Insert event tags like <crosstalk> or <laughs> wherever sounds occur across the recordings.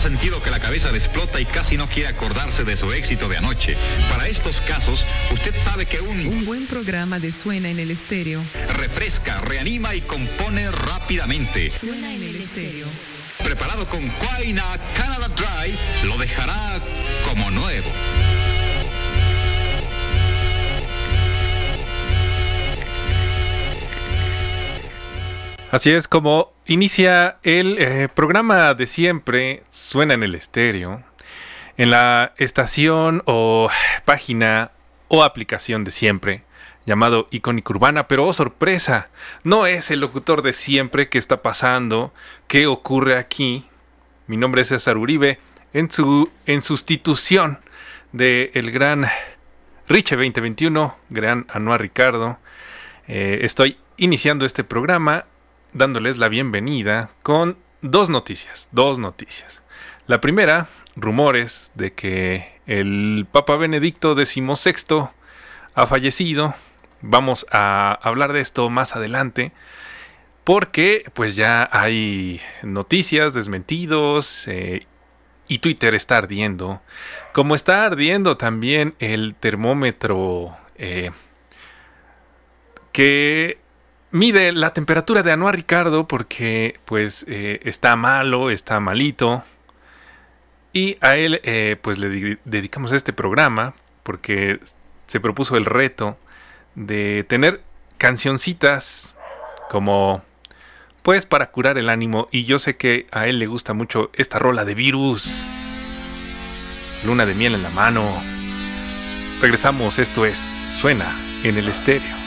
sentido que la cabeza le explota y casi no quiere acordarse de su éxito de anoche. Para estos casos, usted sabe que un... Un buen programa de Suena en el Estéreo. Refresca, reanima y compone rápidamente. Suena en el Estéreo. Preparado con Quaina Canada Dry, lo dejará como nuevo. Así es como inicia el eh, programa de siempre, suena en el estéreo, en la estación o página o aplicación de siempre, llamado Icónica Urbana, pero oh sorpresa, no es el locutor de siempre que está pasando, qué ocurre aquí. Mi nombre es César Uribe, en, su, en sustitución de el gran Riche 2021, gran Anuar Ricardo. Eh, estoy iniciando este programa dándoles la bienvenida con dos noticias, dos noticias. La primera, rumores de que el Papa Benedicto XVI ha fallecido. Vamos a hablar de esto más adelante porque pues ya hay noticias, desmentidos eh, y Twitter está ardiendo. Como está ardiendo también el termómetro eh, que mide la temperatura de Anuar Ricardo porque pues eh, está malo, está malito. Y a él eh, pues le dedicamos este programa porque se propuso el reto de tener cancioncitas como pues para curar el ánimo y yo sé que a él le gusta mucho esta rola de virus. Luna de miel en la mano. Regresamos, esto es Suena en el estéreo.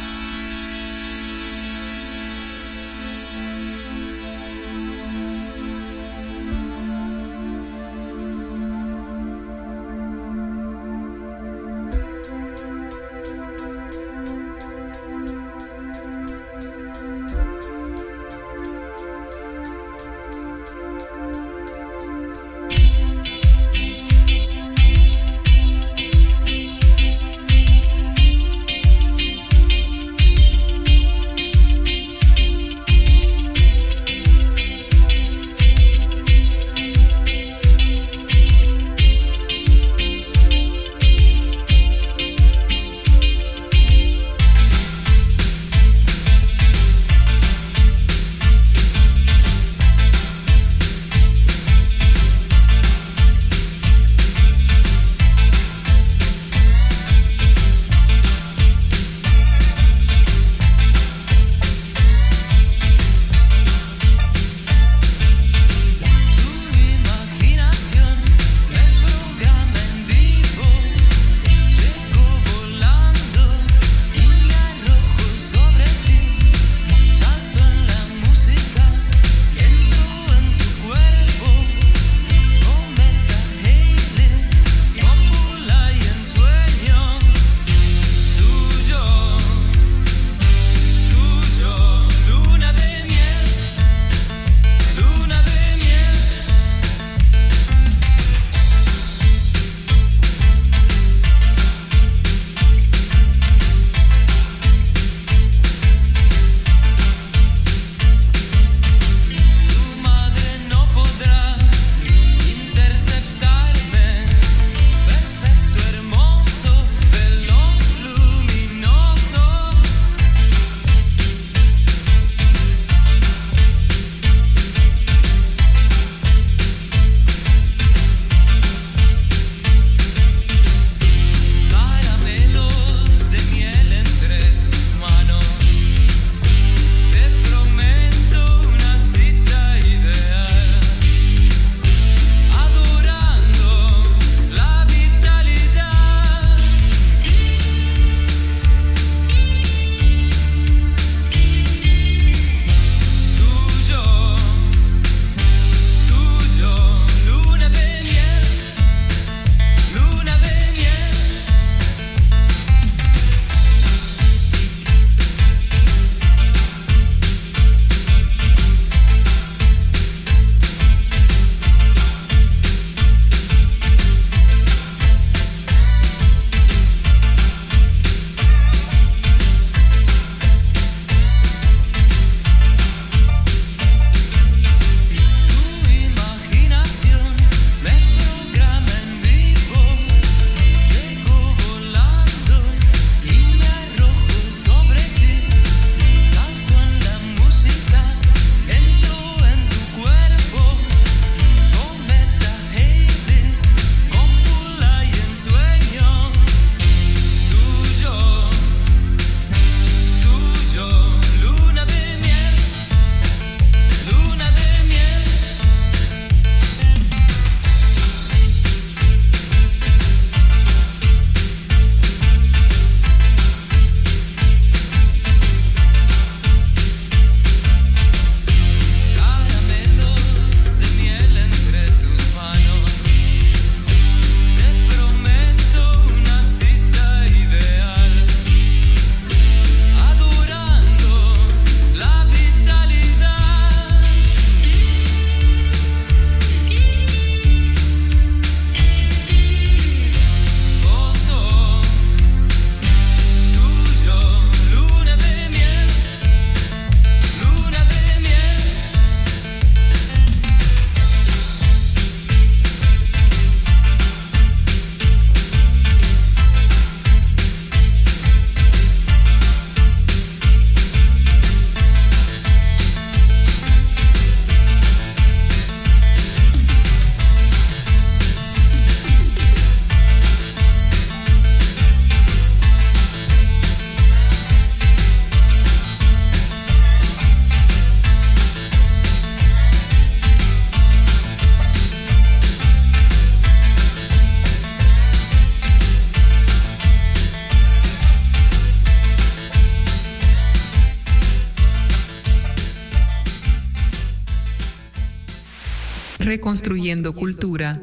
Reconstruyendo Cultura.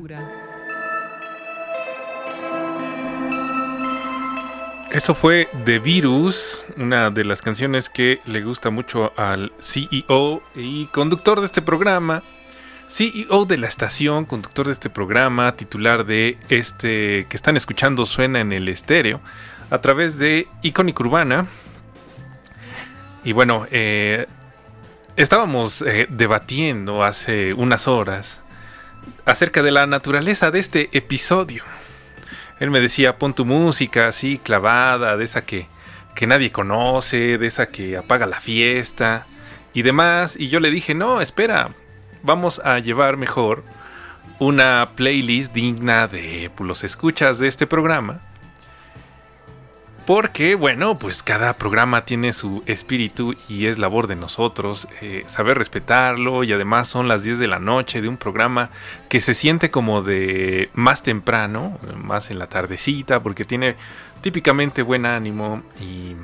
Eso fue The Virus, una de las canciones que le gusta mucho al CEO y conductor de este programa, CEO de la estación, conductor de este programa, titular de este que están escuchando suena en el estéreo a través de Icónica Urbana. Y bueno, eh, estábamos eh, debatiendo hace unas horas acerca de la naturaleza de este episodio. Él me decía, pon tu música así clavada, de esa que, que nadie conoce, de esa que apaga la fiesta y demás. Y yo le dije, no, espera, vamos a llevar mejor una playlist digna de pues, los escuchas de este programa porque, bueno, pues cada programa tiene su espíritu y es labor de nosotros eh, saber respetarlo y además son las 10 de la noche de un programa que se siente como de más temprano, más en la tardecita, porque tiene típicamente buen ánimo y,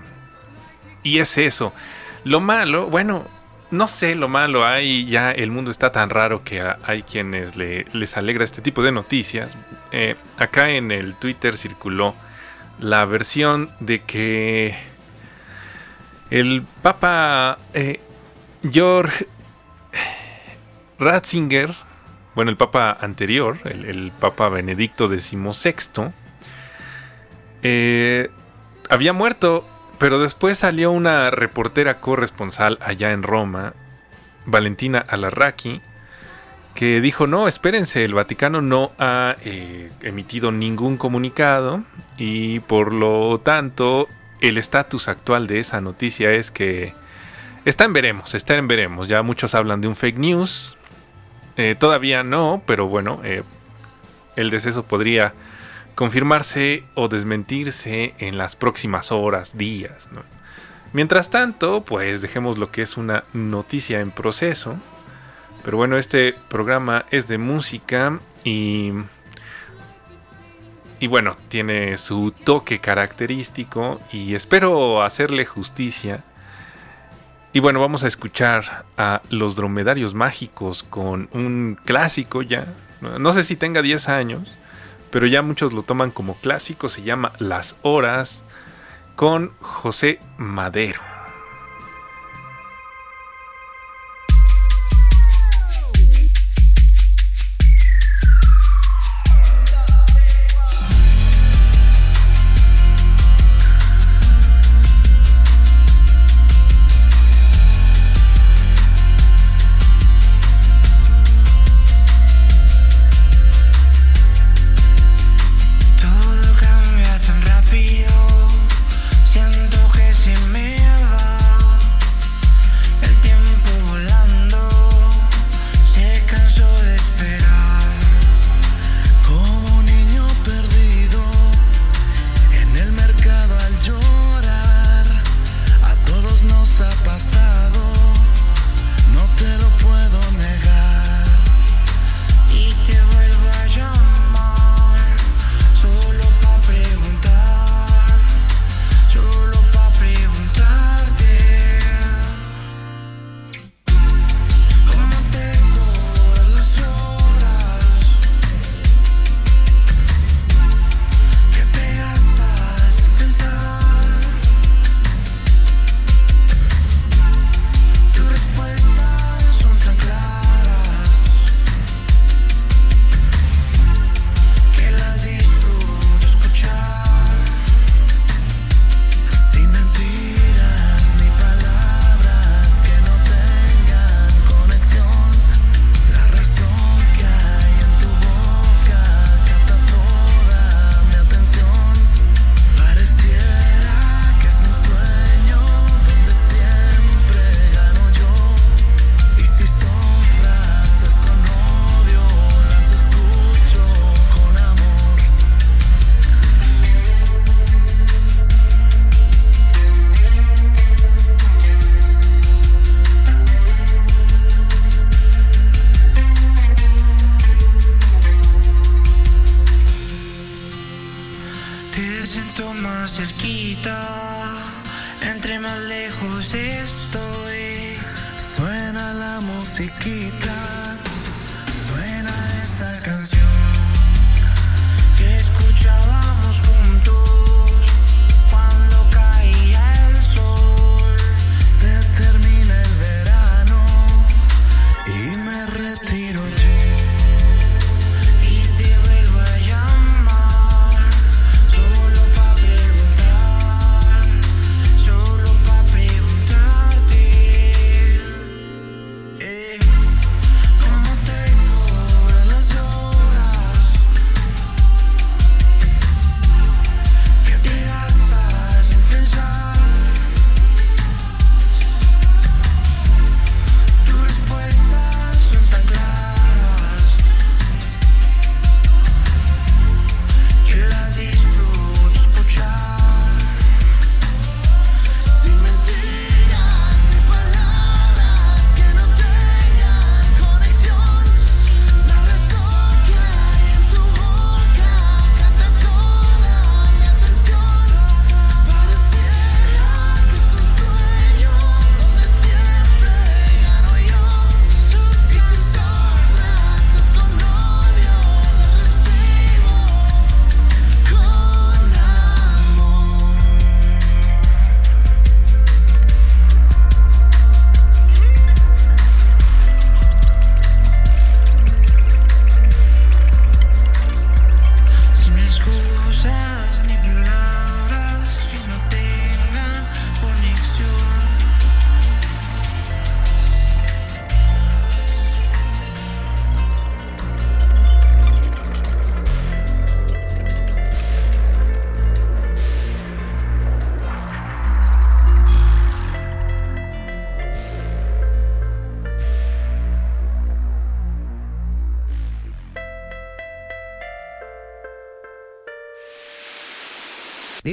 y es eso. Lo malo, bueno, no sé lo malo, hay ya el mundo está tan raro que hay quienes les alegra este tipo de noticias. Eh, acá en el Twitter circuló la versión de que el Papa eh, George Ratzinger, bueno, el Papa anterior, el, Papa Benedicto XVI, eh, había muerto, pero después salió una reportera corresponsal allá en Roma, Valentina Alarraqui, que dijo, no, espérense, el Vaticano no ha eh, emitido ningún comunicado y por lo tanto el estatus actual de esa noticia es que está en veremos, está en veremos. Ya muchos hablan de un fake news, eh, todavía no, pero bueno, eh, el deceso podría confirmarse o desmentirse en las próximas horas, días. Mientras tanto, pues dejemos lo que es una noticia en proceso pero bueno, este programa es de música y... Y bueno, tiene su toque característico y espero hacerle justicia. Y bueno, vamos a escuchar a Los Dromedarios Mágicos con un clásico ya. No sé si tenga 10 años, pero ya muchos lo toman como clásico. Se llama Las Horas con José Madero.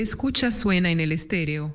Escucha suena en el estéreo.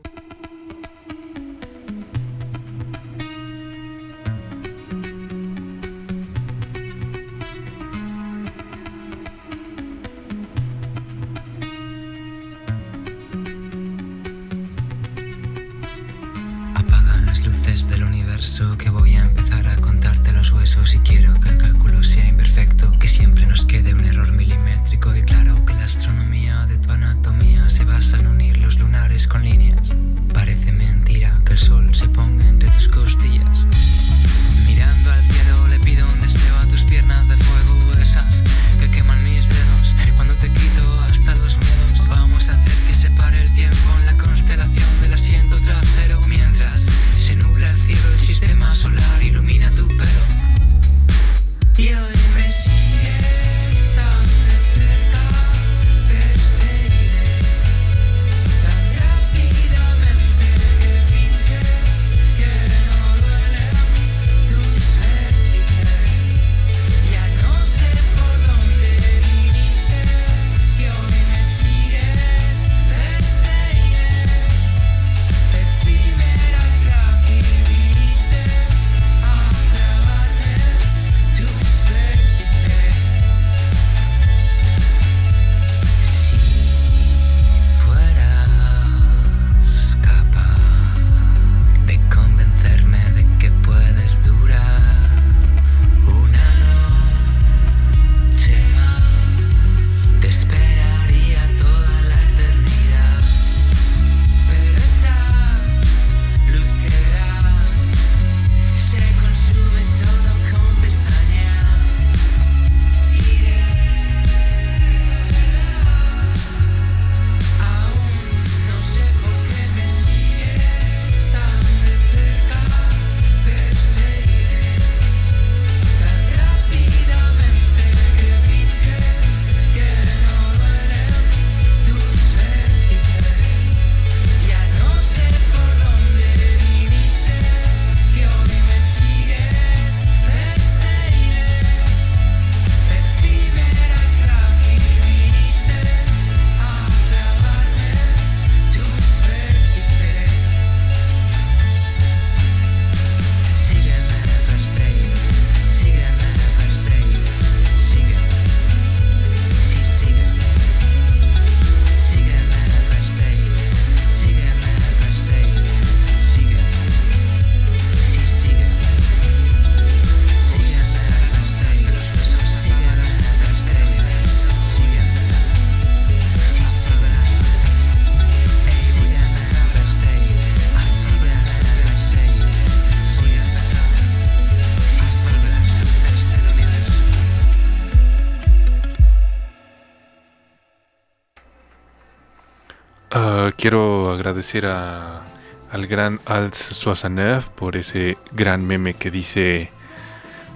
Agradecer a, al gran Alt Soasanev por ese gran meme que dice...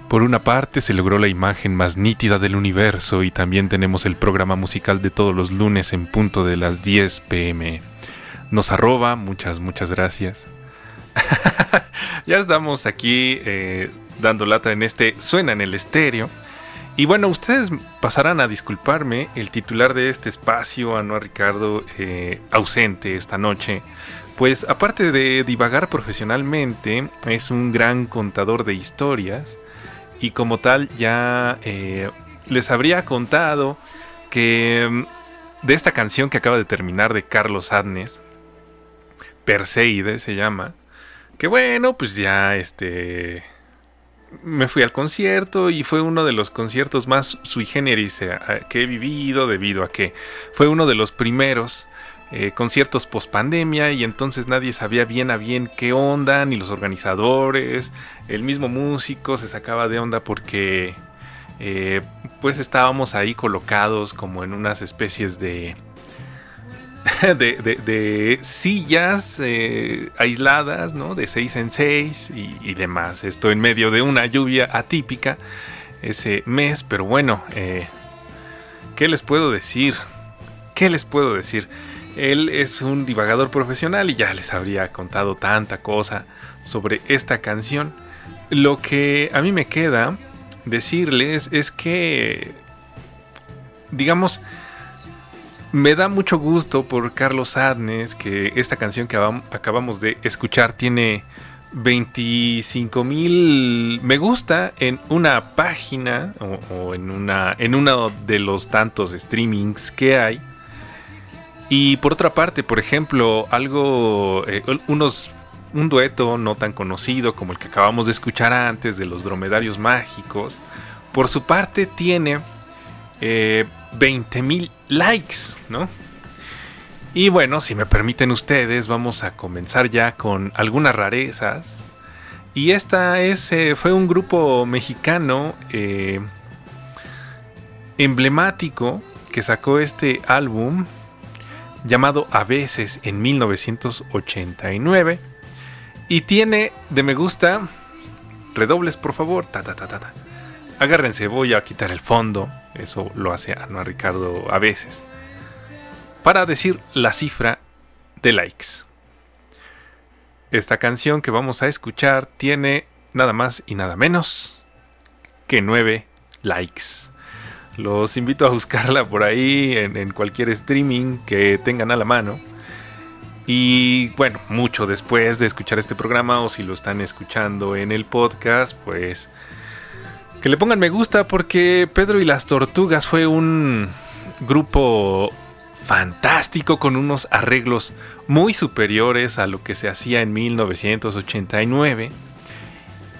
Por una parte se logró la imagen más nítida del universo y también tenemos el programa musical de todos los lunes en punto de las 10 pm. Nos arroba, muchas, muchas gracias. <laughs> ya estamos aquí eh, dando lata en este Suena en el estéreo. Y bueno, ustedes pasarán a disculparme, el titular de este espacio, Anuar Ricardo, eh, ausente esta noche, pues aparte de divagar profesionalmente, es un gran contador de historias y como tal ya eh, les habría contado que mm, de esta canción que acaba de terminar de Carlos Adnes, Perseide se llama, que bueno, pues ya este me fui al concierto y fue uno de los conciertos más sui generis eh, que he vivido debido a que fue uno de los primeros eh, conciertos post pandemia y entonces nadie sabía bien a bien qué onda, ni los organizadores, el mismo músico se sacaba de onda porque eh, pues estábamos ahí colocados como en unas especies de <laughs> de, sillas eh, aisladas, ¿no? De 6 en 6 y, demás. Esto en medio de una lluvia atípica ese mes, pero bueno, eh, ¿qué les puedo decir? ¿Qué les puedo decir? Él es un divagador profesional y ya les habría contado tanta cosa sobre esta canción. Lo que a mí me queda decirles es que, digamos, me da mucho gusto por Carlos Adnes que esta canción que acabamos de escuchar tiene 25 mil me gusta en una página o, en, una, en uno de los tantos streamings que hay. Y por otra parte, por ejemplo, algo, eh, unos, un dueto no tan conocido como el que acabamos de escuchar antes de los dromedarios mágicos, por su parte tiene eh, 20 mil likes, ¿no? Y bueno, si me permiten ustedes, vamos a comenzar ya con algunas rarezas. Y esta es, eh, fue un grupo mexicano eh, emblemático que sacó este álbum llamado A veces en 1989. Y tiene de me gusta, redobles por favor, ta ta ta ta. ta. Agárrense, voy a quitar el fondo. Eso lo hace Ana Ricardo a veces para decir la cifra de likes. Esta canción que vamos a escuchar tiene nada más y nada menos que 9 likes. Los invito a buscarla por ahí en, cualquier streaming que tengan a la mano. Y bueno, mucho después de escuchar este programa o si lo están escuchando en el podcast, pues que le pongan me gusta porque Pedro y las Tortugas fue un grupo fantástico con unos arreglos muy superiores a lo que se hacía en 1989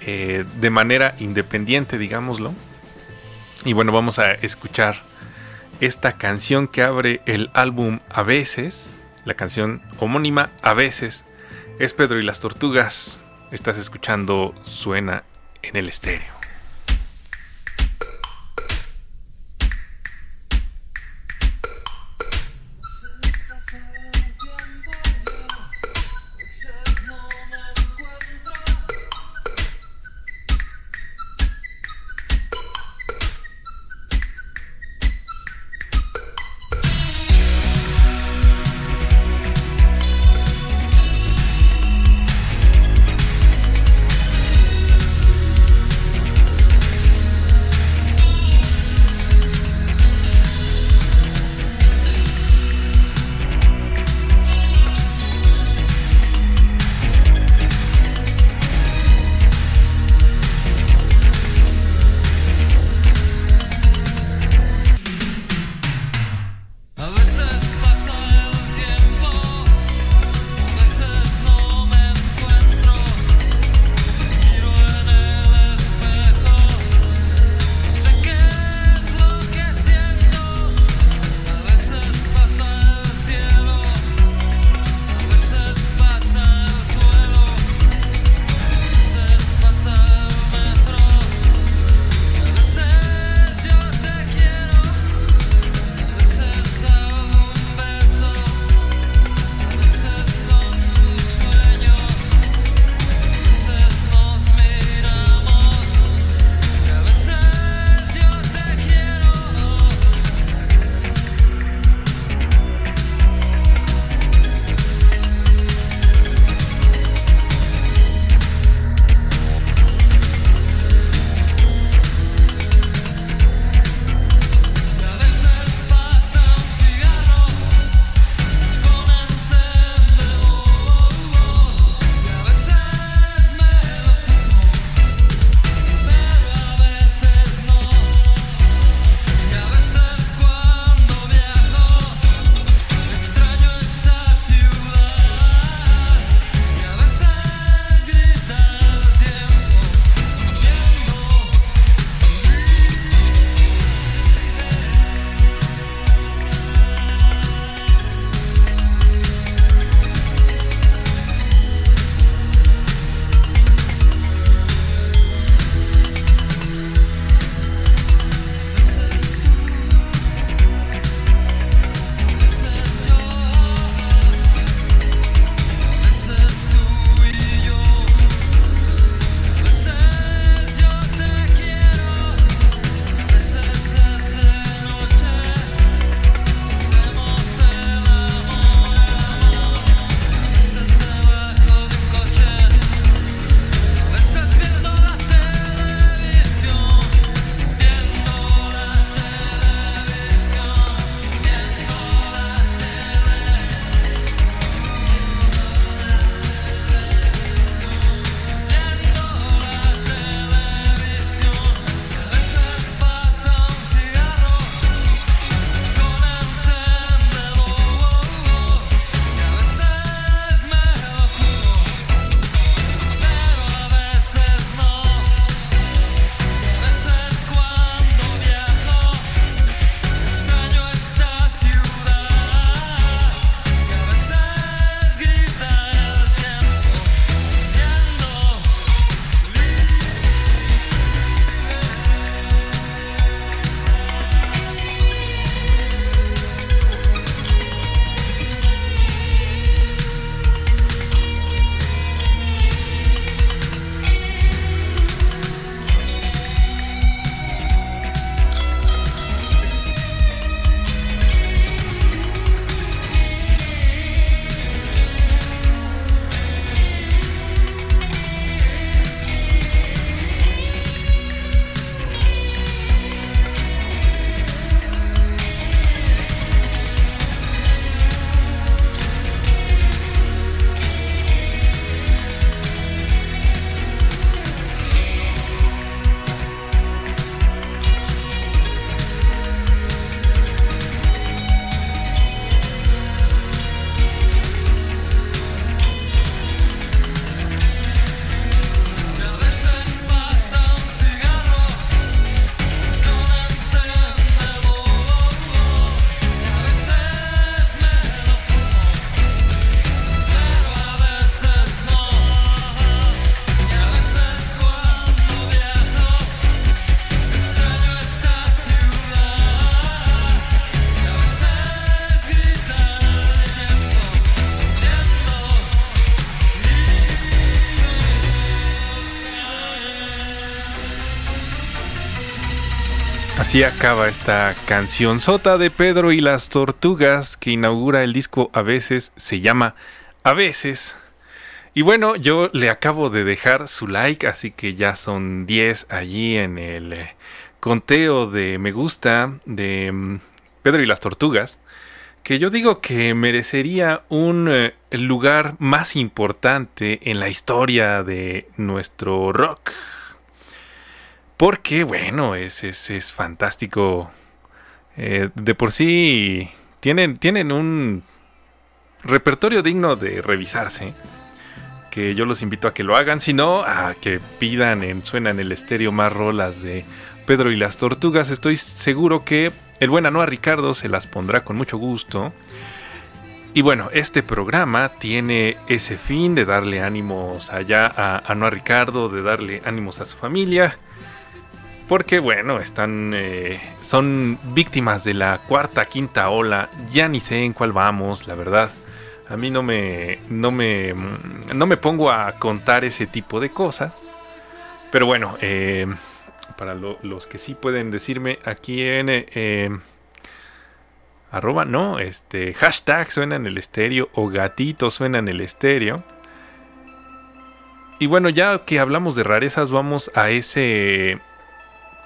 eh, de manera independiente digámoslo. Y bueno vamos a escuchar esta canción que abre el álbum a veces la canción homónima a veces. Es Pedro y las tortugas. Estás escuchando suena en el estéreo Así acaba esta canción sota de Pedro y las Tortugas que inaugura el disco A veces, se llama A veces. Y bueno, yo le acabo de dejar su like, así que ya son 10 allí en el eh, conteo de me gusta de mm, Pedro y las Tortugas, que yo digo que merecería un eh, lugar más importante en la historia de nuestro rock. Porque, bueno, es, es, fantástico. Eh, de por sí tienen, tienen un repertorio digno de revisarse. Que yo los invito a que lo hagan. Si no, a que pidan en Suena en el estéreo más rolas de Pedro y las Tortugas. Estoy seguro que el buen Anoa Ricardo se las pondrá con mucho gusto. Y bueno, este programa tiene ese fin de darle ánimos allá a Anoa Ricardo, de darle ánimos a su familia porque bueno, están eh, son víctimas de la cuarta, quinta ola. Ya ni sé en cuál vamos, la verdad. A mí no me no me no me pongo a contar ese tipo de cosas. Pero bueno, eh, para los que sí pueden decirme aquí en eh, arroba, no, este hashtag suena en el estéreo o gatito suena en el estéreo. Y bueno, ya que hablamos de rarezas, vamos a ese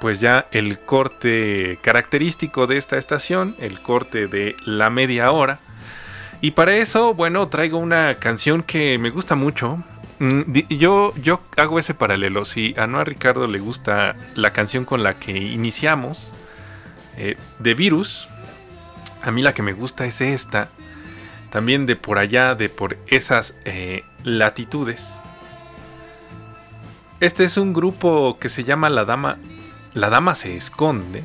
pues ya el corte característico de esta estación, el corte de la media hora. Y para eso, bueno, traigo una canción que me gusta mucho. Mm, yo, yo hago ese paralelo. Si a Ricardo le gusta la canción con la que iniciamos, eh, de Virus, a mí la que me gusta es esta. También de por allá, de por esas eh, latitudes. Este es un grupo que se llama La Dama la dama se esconde.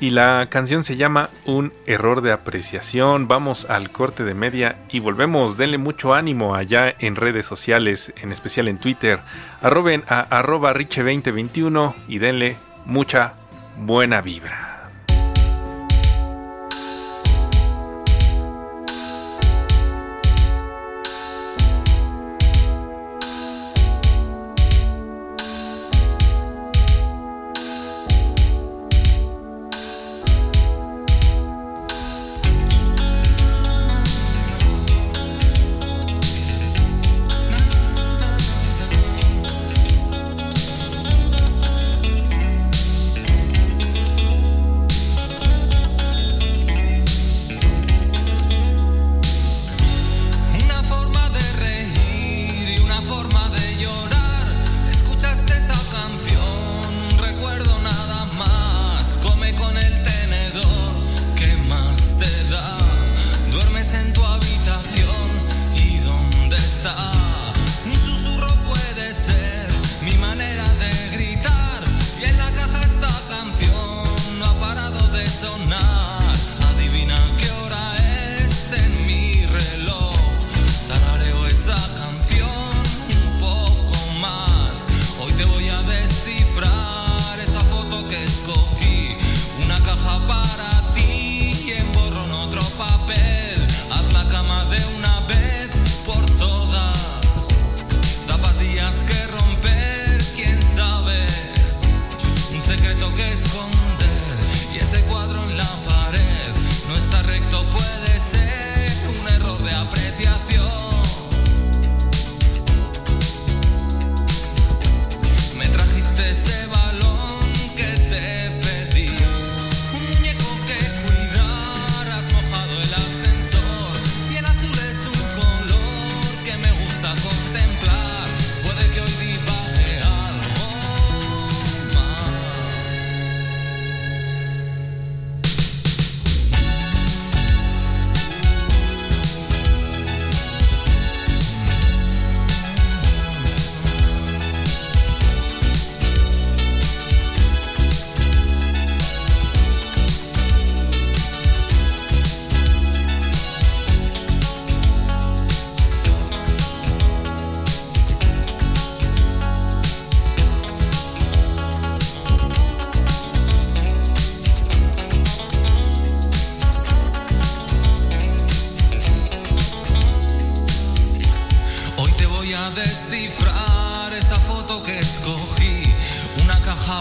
Y la canción se llama Un error de apreciación. Vamos al corte de media y volvemos. Denle mucho ánimo allá en redes sociales, en especial en Twitter. Arroben a arroba riche2021 y denle mucha buena vibra.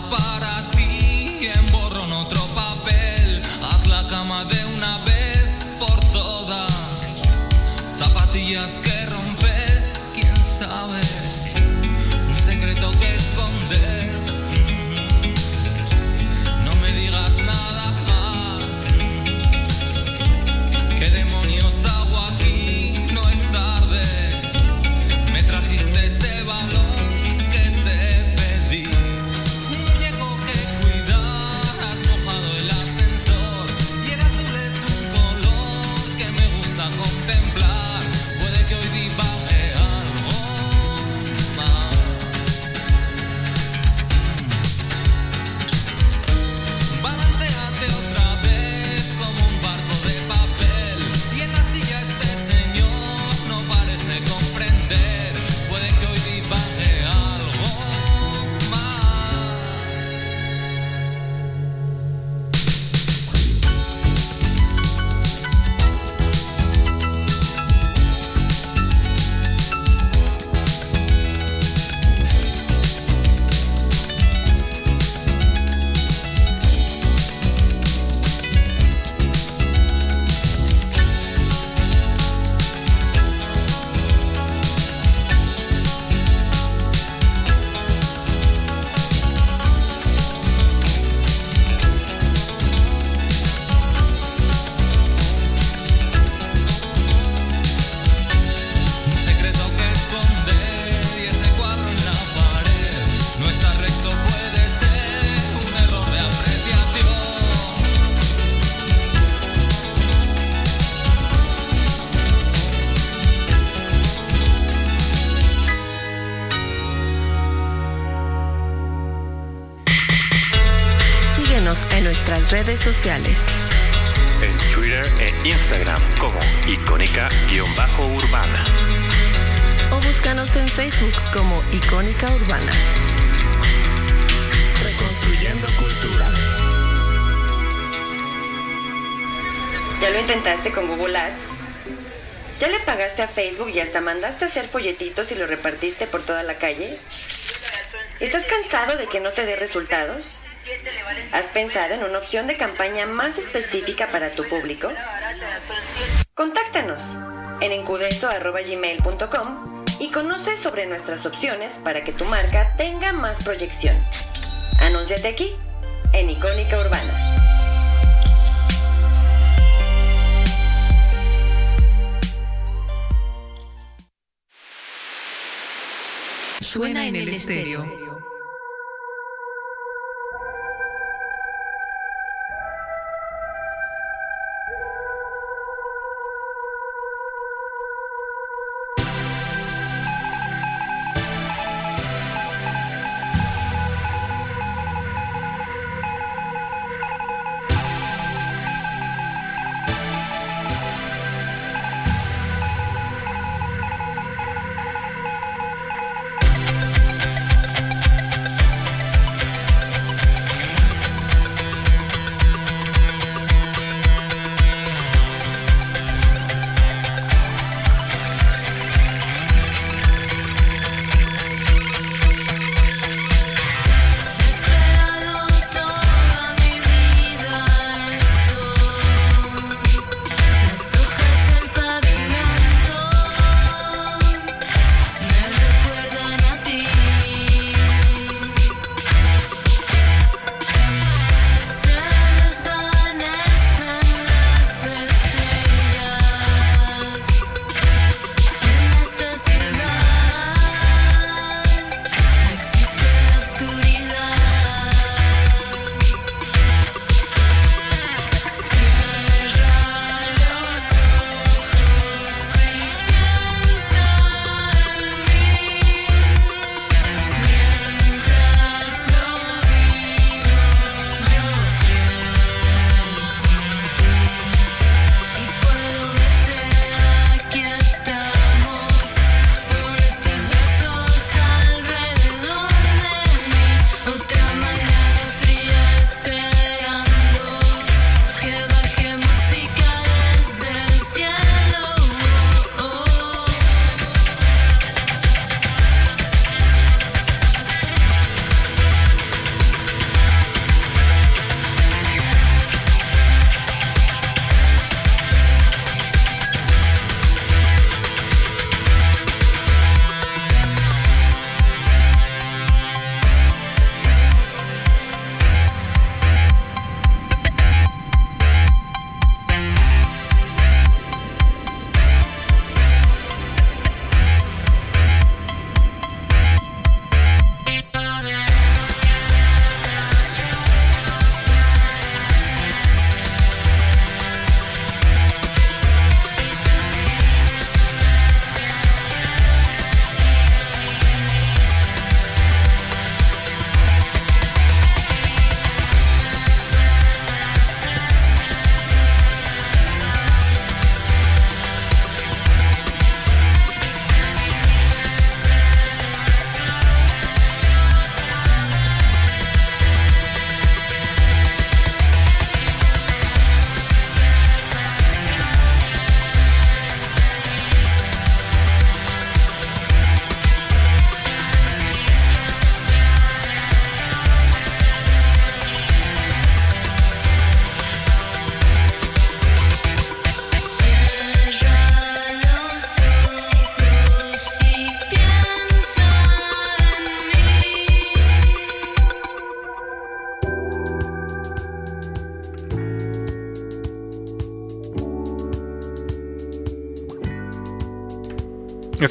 Para ti, nuestras redes sociales. en Twitter e Instagram como icónica-urbana. o búscanos en Facebook como Icónica Urbana. Reconstruyendo cultura. ¿Ya lo intentaste con Google Ads? ¿Ya le pagaste a Facebook y hasta mandaste a hacer folletitos y lo repartiste por toda la calle? ¿Estás cansado de que no te dé resultados? ¿Has pensado en una opción de campaña más específica para tu público? Contáctanos en encudeso.gmail.com y conoce sobre nuestras opciones para que tu marca tenga más proyección. Anúnciate aquí, en Icónica Urbana. Suena en el estéreo.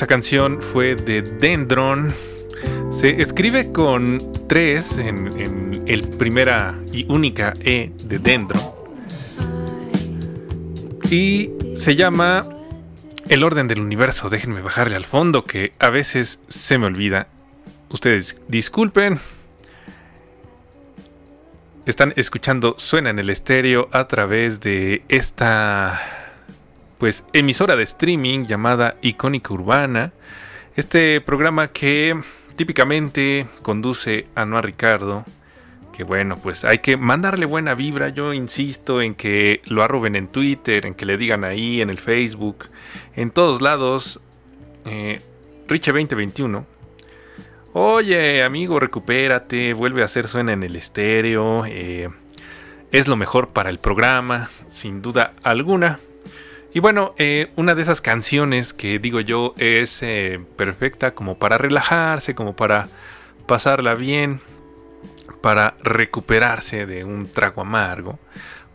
Esa canción fue de Dendron. Se escribe con 3 en, en el primera y única E de Dendron. Y se llama El orden del universo. Déjenme bajarle al fondo que a veces se me olvida. Ustedes disculpen. Están escuchando Suena en el estéreo a través de esta pues emisora de streaming llamada Icónica Urbana. Este programa que típicamente conduce a Noa Ricardo. Que bueno, pues hay que mandarle buena vibra. Yo insisto en que lo arroben en Twitter, en que le digan ahí, en el Facebook, en todos lados. Eh, Riche 2021. Oye, amigo, recupérate, vuelve a hacer suena en el estéreo. eh, es lo mejor para el programa, sin duda alguna. Y bueno, eh, una de esas canciones que digo yo es eh, perfecta como para relajarse, como para pasarla bien, para recuperarse de un trago amargo.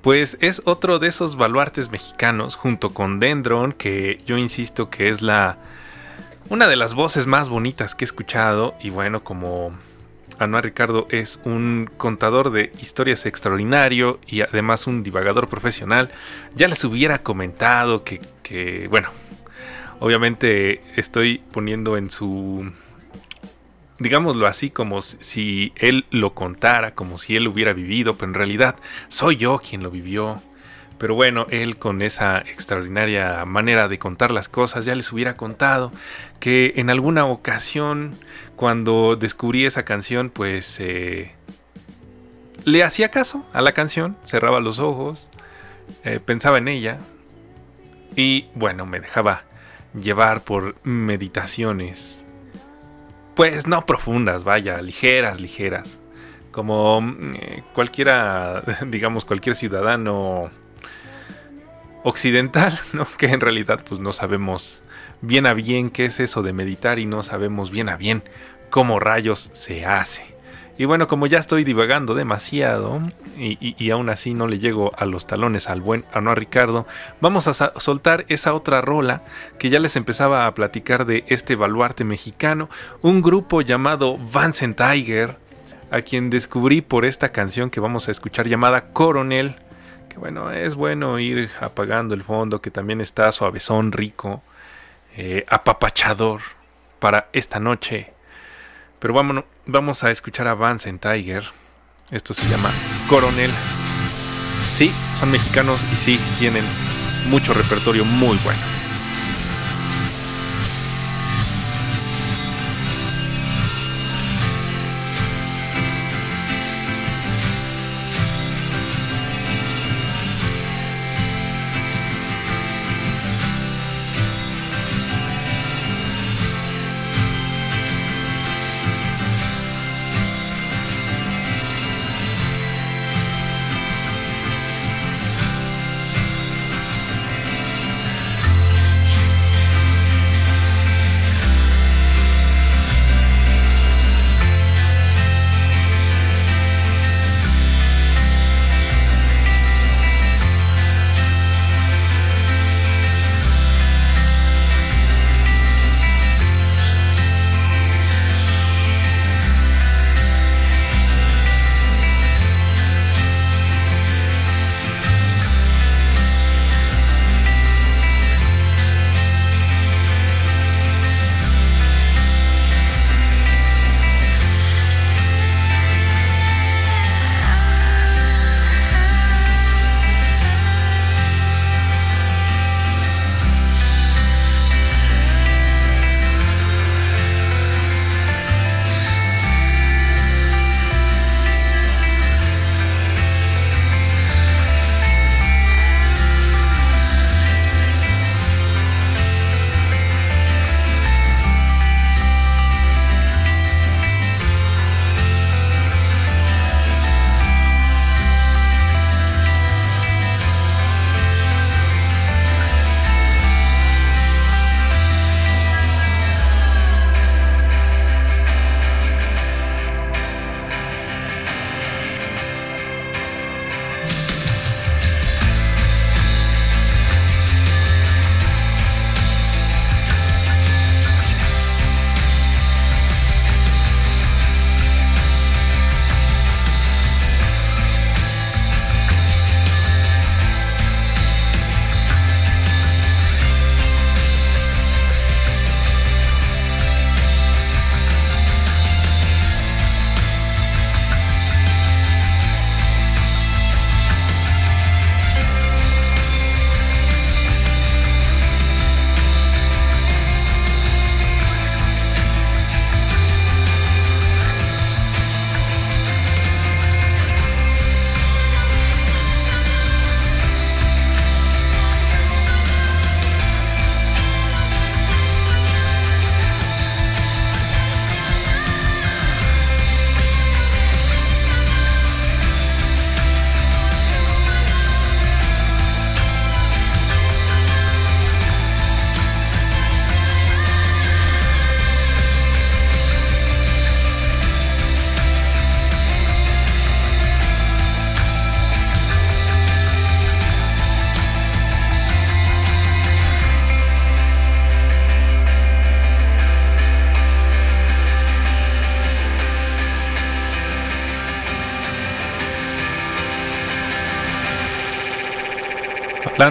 Pues es otro de esos baluartes mexicanos junto con Dendron, que yo insisto que es la una de las voces más bonitas que he escuchado. Y bueno, como Anuar Ricardo es un contador de historias extraordinario y además un divagador profesional, ya les hubiera comentado que, que, bueno, obviamente estoy poniendo en su, digámoslo así, como si él lo contara, como si él hubiera vivido, pero en realidad soy yo quien lo vivió. Pero bueno, él con esa extraordinaria manera de contar las cosas ya les hubiera contado que en alguna ocasión cuando descubrí esa canción pues eh, le hacía caso a la canción, cerraba los ojos, eh, pensaba en ella y bueno, me dejaba llevar por meditaciones pues no profundas, vaya, ligeras, ligeras. Como eh, cualquiera, <laughs> digamos, cualquier ciudadano occidental, <laughs> ¿no? Que en realidad pues no sabemos bien a bien qué es eso de meditar y no sabemos bien a bien cómo rayos se hace. Y bueno, como ya estoy divagando demasiado y, aún así no le llego a los talones al buen Anuar Ricardo, vamos a soltar esa otra rola que ya les empezaba a platicar de este baluarte mexicano, un grupo llamado Vincent Tiger, a quien descubrí por esta canción que vamos a escuchar llamada Coronel, que bueno, es bueno ir apagando el fondo, que también está suavezón, rico, eh, apapachador para esta noche. Pero vamos a escuchar a Vincent Tiger. Esto se llama Coronel. Sí, son mexicanos y sí, tienen mucho repertorio muy bueno.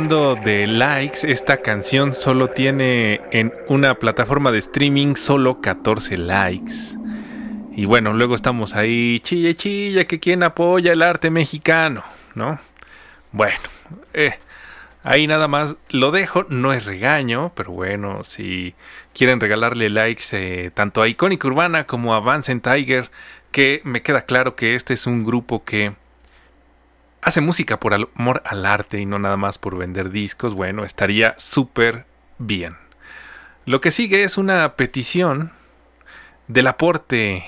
De likes, esta canción solo tiene en una plataforma de streaming solo 14 likes. Y bueno, luego estamos ahí, chille, chille, que quien apoya el arte mexicano, ¿no? Bueno, eh, ahí nada más lo dejo, no es regaño, pero bueno, si quieren regalarle likes eh, tanto a Icónica Urbana como a Vance Tiger, que me queda claro que este es un grupo que hace música por amor al arte y no nada más por vender discos, bueno, estaría súper bien. Lo que sigue es una petición del aporte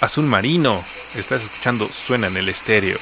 azul marino. Estás escuchando Suena en el estéreo.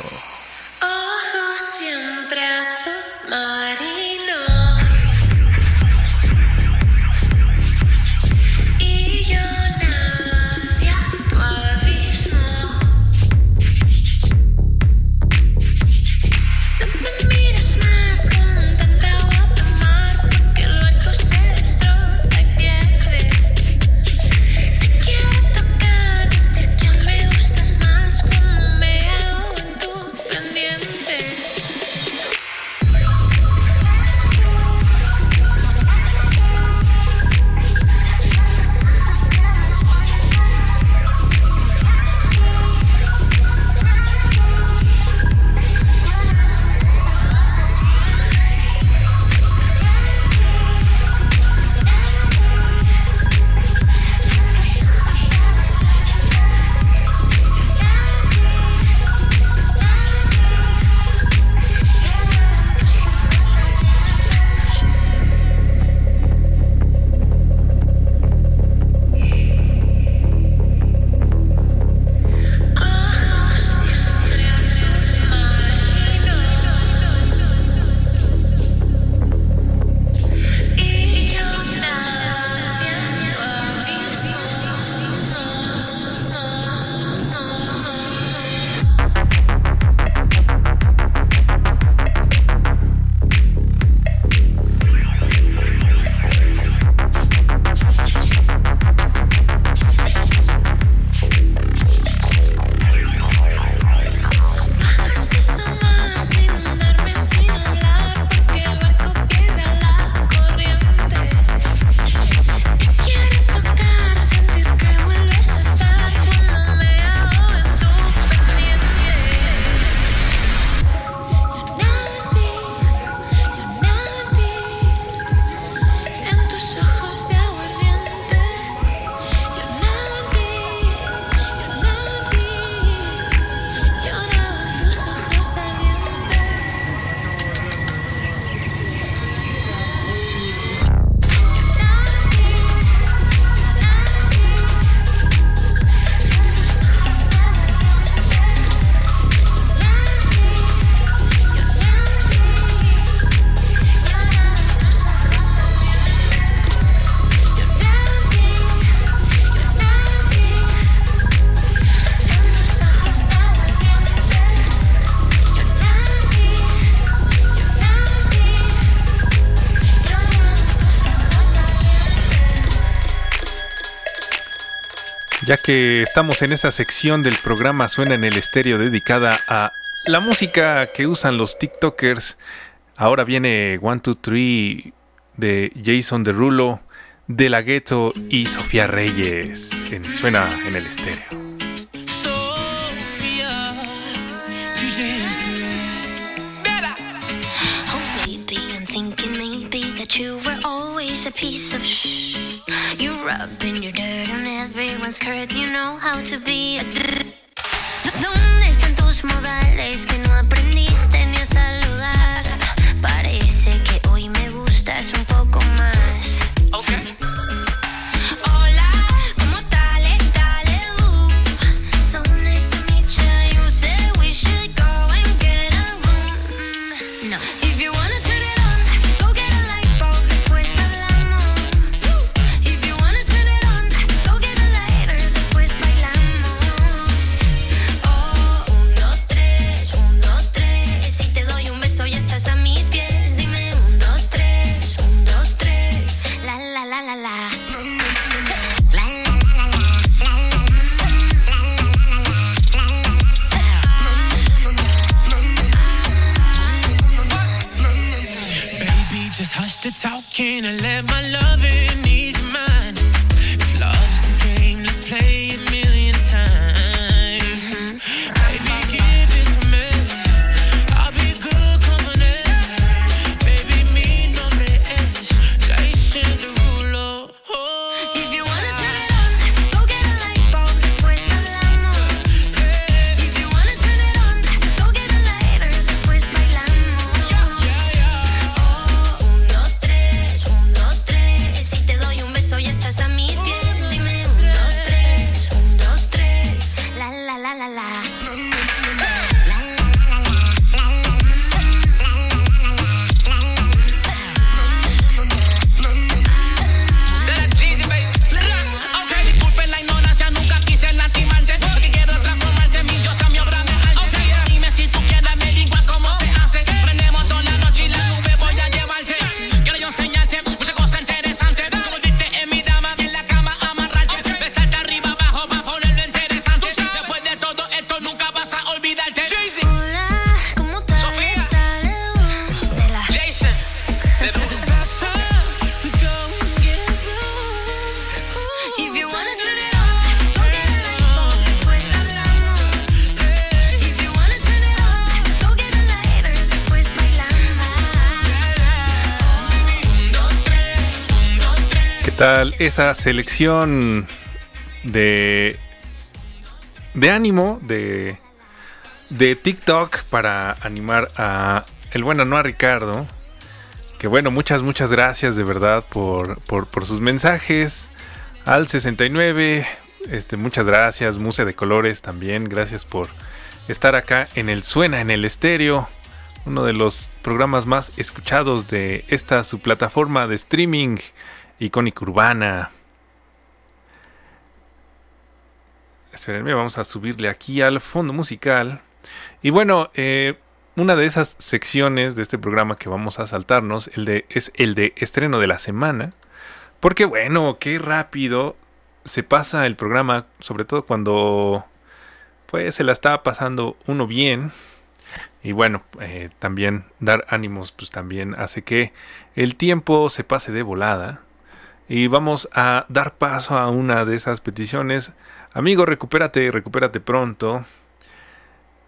Ya que estamos en esa sección del programa Suena en el estéreo dedicada a la música que usan los TikTokers, ahora viene One, Two, Three de Jason Derulo, De La Ghetto y Sofía Reyes en Suena en el estéreo. Sofía, You rubbing your dirt on everyone's curd. You know how to be a Don't están tus modales que no aprendes? Esa selección de de ánimo de de TikTok para animar a el bueno no a Ricardo? Que bueno, muchas muchas gracias de verdad por, por, por sus mensajes al 69. Este, muchas gracias, Muse de Colores también, gracias por estar acá en el Suena en el Estéreo, uno de los programas más escuchados de esta su plataforma de streaming icónica urbana. Espérenme, vamos a subirle aquí al fondo musical. Y bueno, eh, una de esas secciones de este programa que vamos a saltarnos el es el de estreno de la semana. Porque bueno, qué rápido se pasa el programa, sobre todo cuando pues se la está pasando uno bien. Y bueno, eh, también dar ánimos pues también hace que el tiempo se pase de volada. Y vamos a dar paso a una de esas peticiones. Amigo, recupérate, recupérate pronto.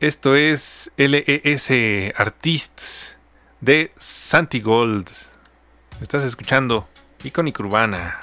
Esto es LES Artists de Santi Gold. Estás escuchando Icónica Urbana.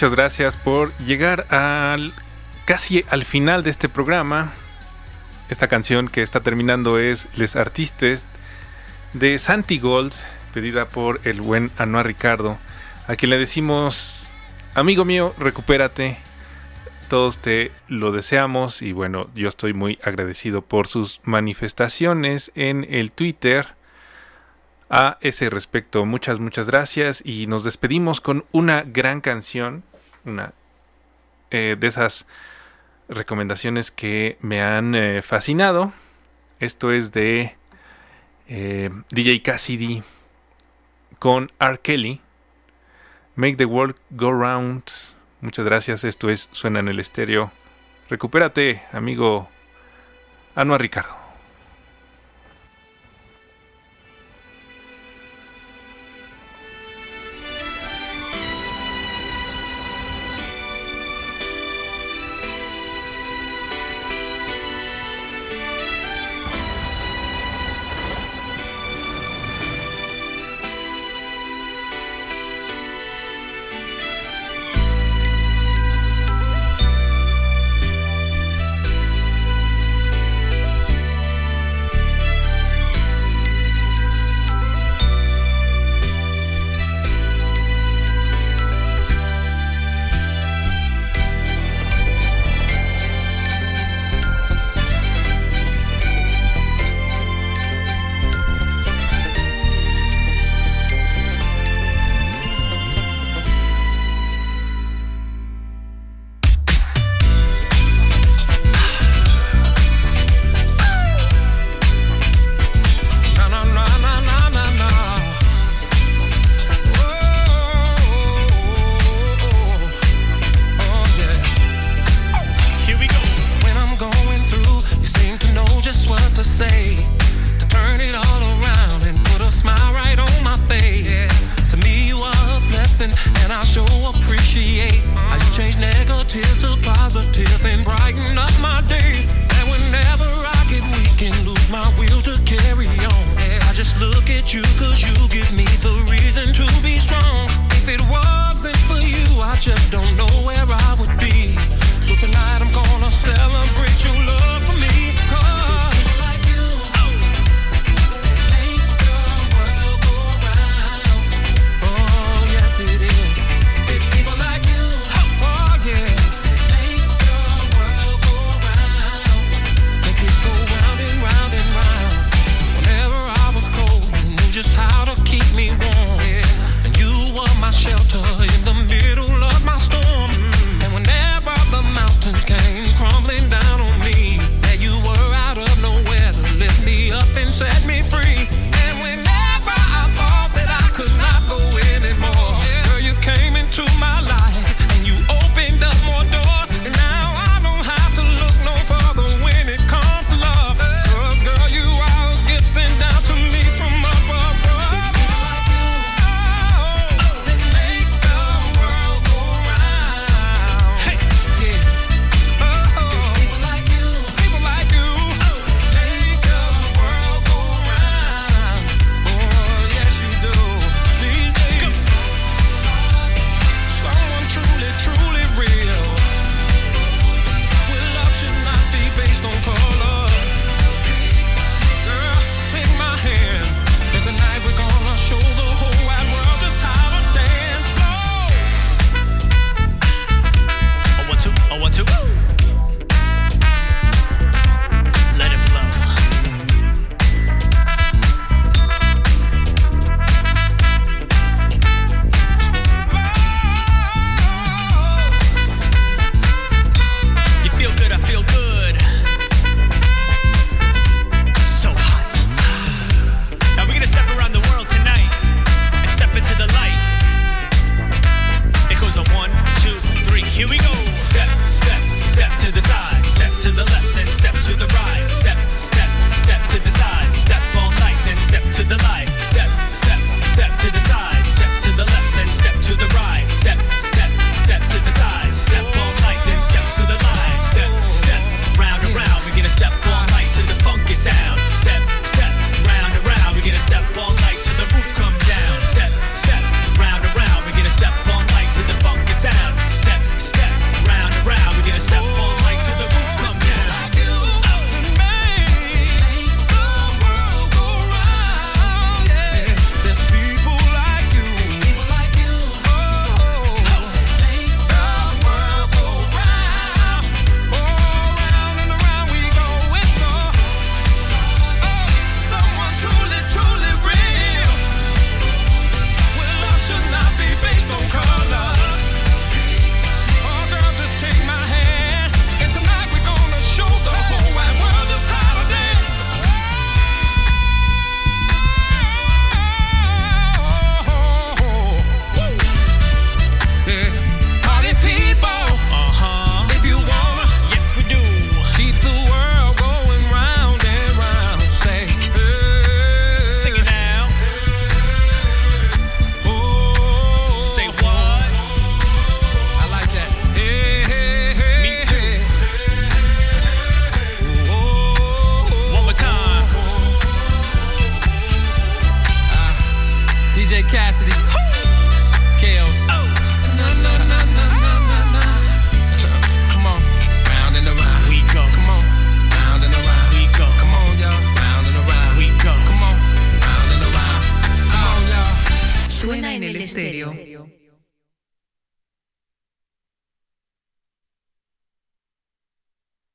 muchas gracias por llegar al casi al final de este programa. Esta canción que está terminando es Les Artistes de Santi Gold, pedida por el buen Anuar Ricardo, a quien le decimos, amigo mío, recupérate. Todos te lo deseamos y bueno, yo estoy muy agradecido por sus manifestaciones en el Twitter. A ese respecto, muchas, muchas gracias y nos despedimos con una gran canción una eh, de esas recomendaciones que me han eh, fascinado. Esto es de eh, DJ Cassidy con R. Kelly. Make the world go round. Muchas gracias. Esto es Suena en el Estéreo. Recupérate, amigo Anuar Ricardo.